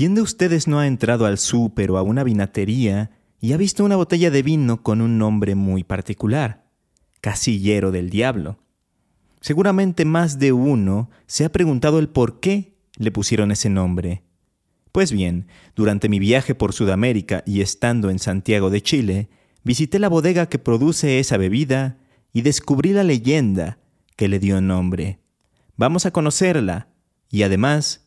¿Quién de ustedes no ha entrado al súper o a una vinatería y ha visto una botella de vino con un nombre muy particular? Casillero del Diablo. Seguramente más de uno se ha preguntado el por qué le pusieron ese nombre. Pues bien, durante mi viaje por Sudamérica y estando en Santiago de Chile, visité la bodega que produce esa bebida y descubrí la leyenda que le dio nombre. Vamos a conocerla y además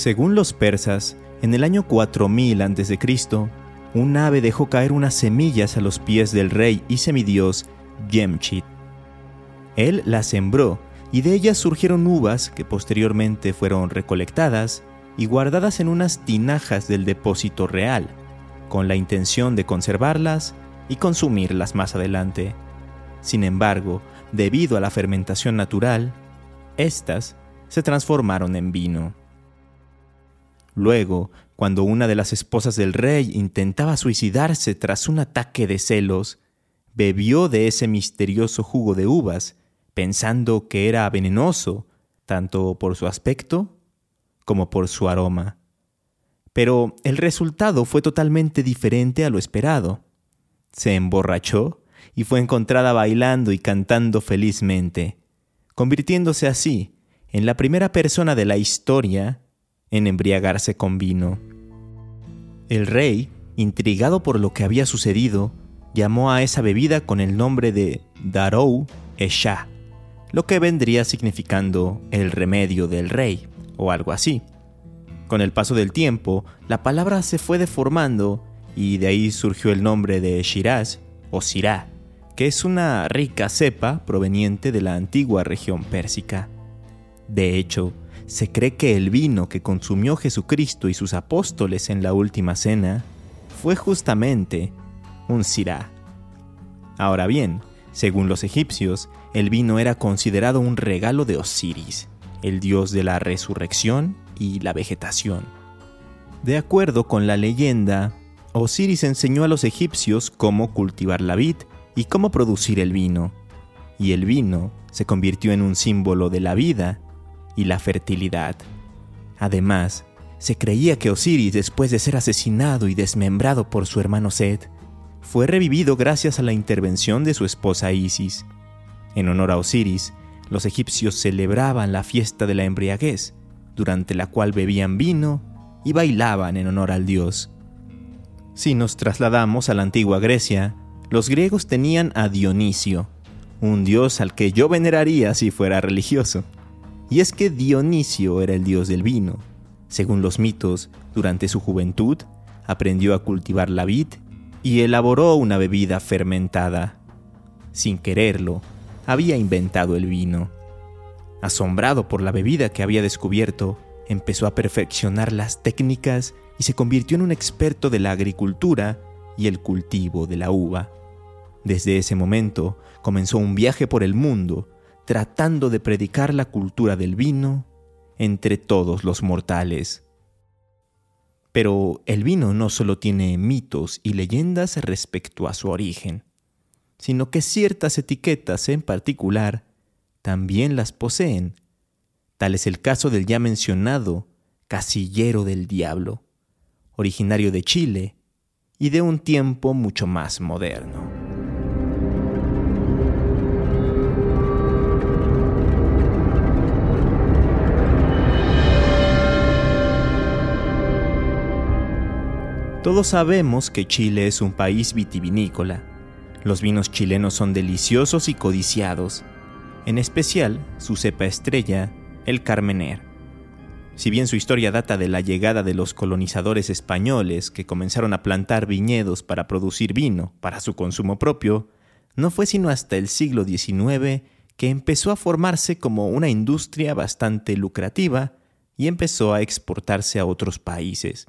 Según los persas, en el año 4000 a.C., un ave dejó caer unas semillas a los pies del rey y semidios Yemchit. Él las sembró y de ellas surgieron uvas que posteriormente fueron recolectadas y guardadas en unas tinajas del depósito real, con la intención de conservarlas y consumirlas más adelante. Sin embargo, debido a la fermentación natural, éstas se transformaron en vino. Luego, cuando una de las esposas del rey intentaba suicidarse tras un ataque de celos, bebió de ese misterioso jugo de uvas, pensando que era venenoso, tanto por su aspecto como por su aroma. Pero el resultado fue totalmente diferente a lo esperado. Se emborrachó y fue encontrada bailando y cantando felizmente, convirtiéndose así en la primera persona de la historia en embriagarse con vino. El rey, intrigado por lo que había sucedido, llamó a esa bebida con el nombre de Darou Esha, lo que vendría significando el remedio del rey, o algo así. Con el paso del tiempo, la palabra se fue deformando y de ahí surgió el nombre de Shiraz o Sirá, que es una rica cepa proveniente de la antigua región pérsica. De hecho, se cree que el vino que consumió Jesucristo y sus apóstoles en la última cena fue justamente un sirá. Ahora bien, según los egipcios, el vino era considerado un regalo de Osiris, el dios de la resurrección y la vegetación. De acuerdo con la leyenda, Osiris enseñó a los egipcios cómo cultivar la vid y cómo producir el vino, y el vino se convirtió en un símbolo de la vida y la fertilidad. Además, se creía que Osiris, después de ser asesinado y desmembrado por su hermano Set, fue revivido gracias a la intervención de su esposa Isis. En honor a Osiris, los egipcios celebraban la fiesta de la embriaguez, durante la cual bebían vino y bailaban en honor al dios. Si nos trasladamos a la antigua Grecia, los griegos tenían a Dionisio, un dios al que yo veneraría si fuera religioso. Y es que Dionisio era el dios del vino. Según los mitos, durante su juventud, aprendió a cultivar la vid y elaboró una bebida fermentada. Sin quererlo, había inventado el vino. Asombrado por la bebida que había descubierto, empezó a perfeccionar las técnicas y se convirtió en un experto de la agricultura y el cultivo de la uva. Desde ese momento comenzó un viaje por el mundo tratando de predicar la cultura del vino entre todos los mortales. Pero el vino no solo tiene mitos y leyendas respecto a su origen, sino que ciertas etiquetas en particular también las poseen. Tal es el caso del ya mencionado Casillero del Diablo, originario de Chile y de un tiempo mucho más moderno. Todos sabemos que Chile es un país vitivinícola. Los vinos chilenos son deliciosos y codiciados, en especial su cepa estrella, el Carmener. Si bien su historia data de la llegada de los colonizadores españoles que comenzaron a plantar viñedos para producir vino para su consumo propio, no fue sino hasta el siglo XIX que empezó a formarse como una industria bastante lucrativa y empezó a exportarse a otros países.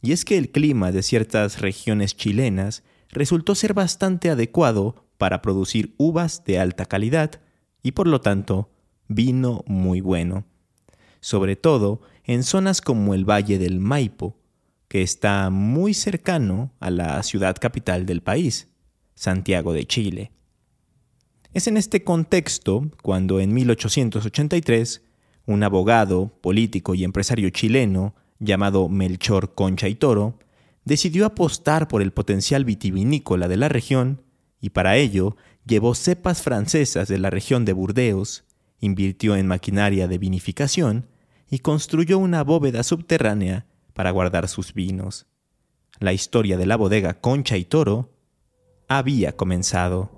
Y es que el clima de ciertas regiones chilenas resultó ser bastante adecuado para producir uvas de alta calidad y por lo tanto vino muy bueno, sobre todo en zonas como el Valle del Maipo, que está muy cercano a la ciudad capital del país, Santiago de Chile. Es en este contexto cuando en 1883 un abogado, político y empresario chileno llamado Melchor Concha y Toro decidió apostar por el potencial vitivinícola de la región y para ello llevó cepas francesas de la región de Burdeos, invirtió en maquinaria de vinificación y construyó una bóveda subterránea para guardar sus vinos. La historia de la bodega Concha y Toro había comenzado.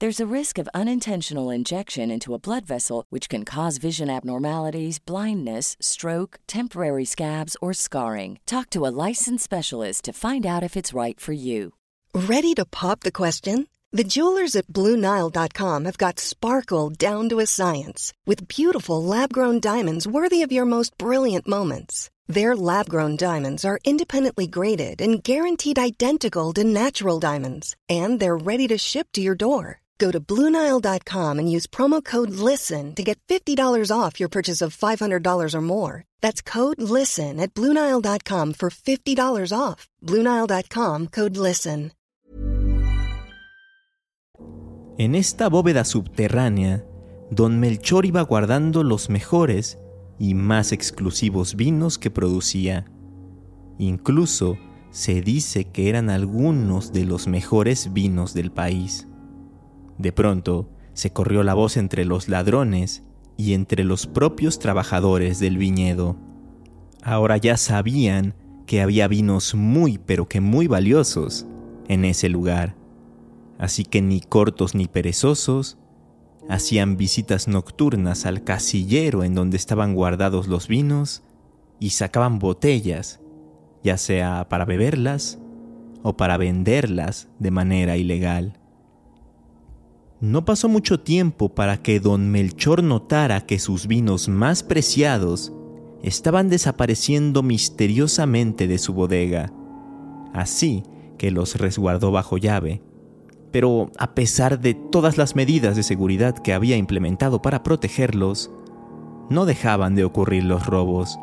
There's a risk of unintentional injection into a blood vessel, which can cause vision abnormalities, blindness, stroke, temporary scabs, or scarring. Talk to a licensed specialist to find out if it's right for you. Ready to pop the question? The jewelers at BlueNile.com have got sparkle down to a science with beautiful lab grown diamonds worthy of your most brilliant moments. Their lab grown diamonds are independently graded and guaranteed identical to natural diamonds, and they're ready to ship to your door. Go to Bluenile.com and use promo code LISTEN to get $50 off your purchase of $500 or more. That's code LISTEN at Bluenile.com for $50 off. Bluenile.com code LISTEN. En esta bóveda subterránea, don Melchor iba guardando los mejores y más exclusivos vinos que producía. Incluso se dice que eran algunos de los mejores vinos del país. De pronto, se corrió la voz entre los ladrones y entre los propios trabajadores del viñedo. Ahora ya sabían que había vinos muy pero que muy valiosos en ese lugar. Así que ni cortos ni perezosos hacían visitas nocturnas al casillero en donde estaban guardados los vinos y sacaban botellas, ya sea para beberlas o para venderlas de manera ilegal. No pasó mucho tiempo para que don Melchor notara que sus vinos más preciados estaban desapareciendo misteriosamente de su bodega, así que los resguardó bajo llave. Pero a pesar de todas las medidas de seguridad que había implementado para protegerlos, no dejaban de ocurrir los robos.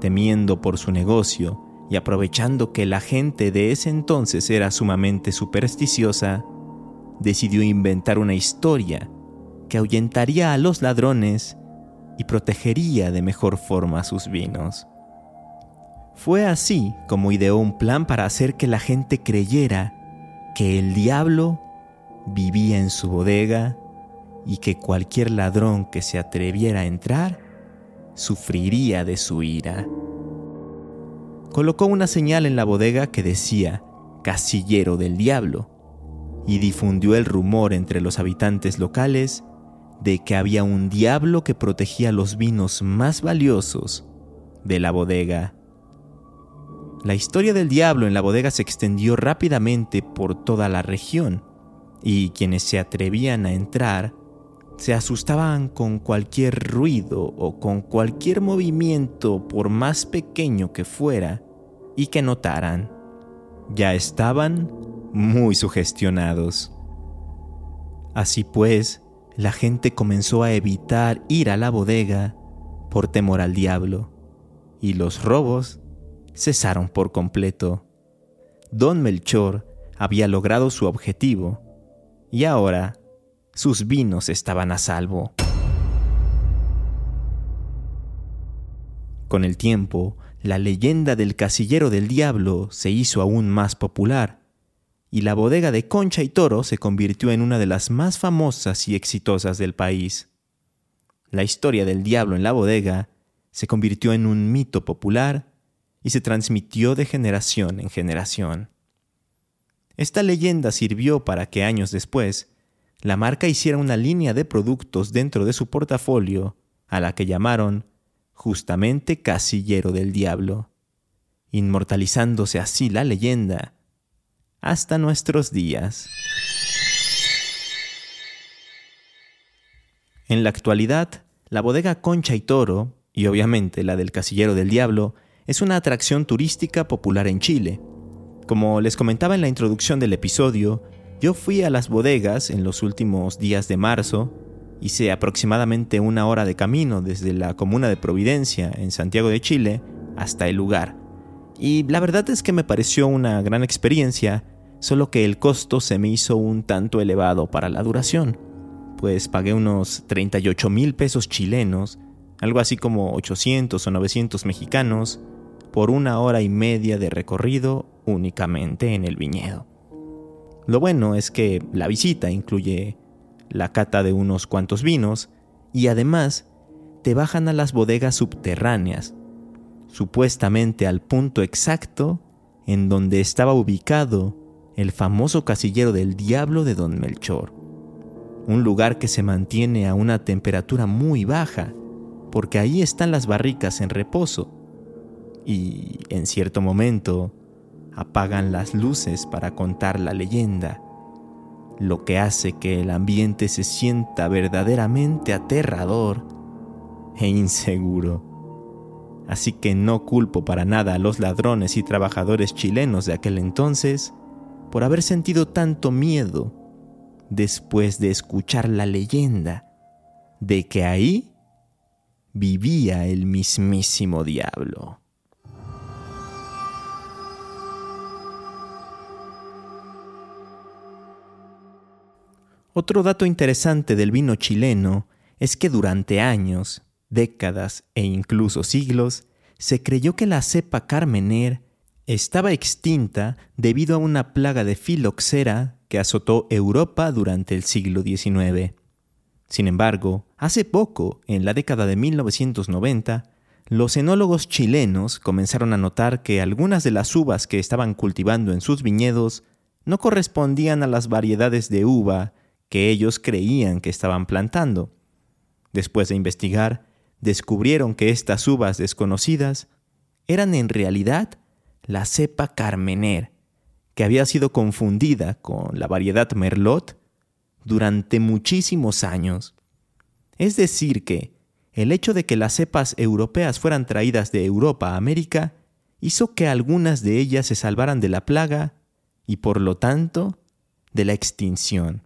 Temiendo por su negocio y aprovechando que la gente de ese entonces era sumamente supersticiosa, decidió inventar una historia que ahuyentaría a los ladrones y protegería de mejor forma sus vinos. Fue así como ideó un plan para hacer que la gente creyera que el diablo vivía en su bodega y que cualquier ladrón que se atreviera a entrar sufriría de su ira. Colocó una señal en la bodega que decía Casillero del Diablo y difundió el rumor entre los habitantes locales de que había un diablo que protegía los vinos más valiosos de la bodega. La historia del diablo en la bodega se extendió rápidamente por toda la región, y quienes se atrevían a entrar se asustaban con cualquier ruido o con cualquier movimiento por más pequeño que fuera y que notaran. Ya estaban muy sugestionados. Así pues, la gente comenzó a evitar ir a la bodega por temor al diablo, y los robos cesaron por completo. Don Melchor había logrado su objetivo, y ahora sus vinos estaban a salvo. Con el tiempo, la leyenda del casillero del diablo se hizo aún más popular, y la bodega de Concha y Toro se convirtió en una de las más famosas y exitosas del país. La historia del diablo en la bodega se convirtió en un mito popular y se transmitió de generación en generación. Esta leyenda sirvió para que años después la marca hiciera una línea de productos dentro de su portafolio a la que llamaron justamente Casillero del Diablo, inmortalizándose así la leyenda hasta nuestros días. En la actualidad, la bodega Concha y Toro, y obviamente la del Casillero del Diablo, es una atracción turística popular en Chile. Como les comentaba en la introducción del episodio, yo fui a las bodegas en los últimos días de marzo, hice aproximadamente una hora de camino desde la comuna de Providencia, en Santiago de Chile, hasta el lugar. Y la verdad es que me pareció una gran experiencia, solo que el costo se me hizo un tanto elevado para la duración, pues pagué unos 38 mil pesos chilenos, algo así como 800 o 900 mexicanos, por una hora y media de recorrido únicamente en el viñedo. Lo bueno es que la visita incluye la cata de unos cuantos vinos y además te bajan a las bodegas subterráneas, supuestamente al punto exacto en donde estaba ubicado el famoso casillero del diablo de Don Melchor, un lugar que se mantiene a una temperatura muy baja, porque ahí están las barricas en reposo y en cierto momento apagan las luces para contar la leyenda, lo que hace que el ambiente se sienta verdaderamente aterrador e inseguro. Así que no culpo para nada a los ladrones y trabajadores chilenos de aquel entonces por haber sentido tanto miedo después de escuchar la leyenda de que ahí vivía el mismísimo diablo. Otro dato interesante del vino chileno es que durante años, décadas e incluso siglos, se creyó que la cepa Carmener estaba extinta debido a una plaga de filoxera que azotó Europa durante el siglo XIX. Sin embargo, hace poco, en la década de 1990, los enólogos chilenos comenzaron a notar que algunas de las uvas que estaban cultivando en sus viñedos no correspondían a las variedades de uva que ellos creían que estaban plantando. Después de investigar, descubrieron que estas uvas desconocidas eran en realidad la cepa Carmener, que había sido confundida con la variedad Merlot durante muchísimos años. Es decir, que el hecho de que las cepas europeas fueran traídas de Europa a América hizo que algunas de ellas se salvaran de la plaga y por lo tanto de la extinción.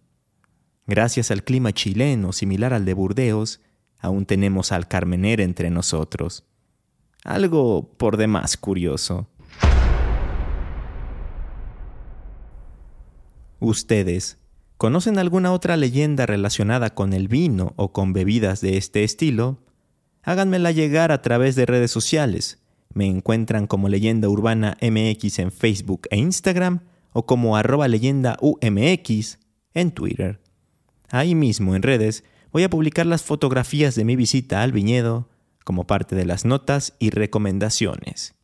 Gracias al clima chileno similar al de Burdeos, aún tenemos al Carmener entre nosotros. Algo por demás curioso. ¿Ustedes conocen alguna otra leyenda relacionada con el vino o con bebidas de este estilo? Háganmela llegar a través de redes sociales. Me encuentran como Leyenda Urbana MX en Facebook e Instagram o como arroba leyenda UMX en Twitter. Ahí mismo en redes voy a publicar las fotografías de mi visita al viñedo como parte de las notas y recomendaciones.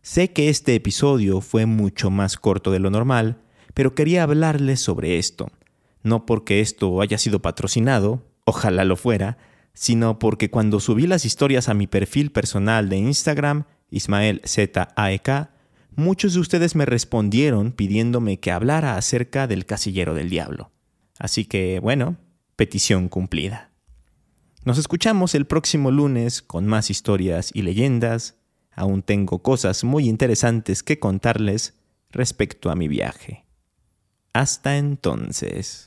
Sé que este episodio fue mucho más corto de lo normal, pero quería hablarles sobre esto, no porque esto haya sido patrocinado, ojalá lo fuera, sino porque cuando subí las historias a mi perfil personal de Instagram, Ismael ZAEK, muchos de ustedes me respondieron pidiéndome que hablara acerca del casillero del diablo. Así que, bueno, petición cumplida. Nos escuchamos el próximo lunes con más historias y leyendas. Aún tengo cosas muy interesantes que contarles respecto a mi viaje. Hasta entonces.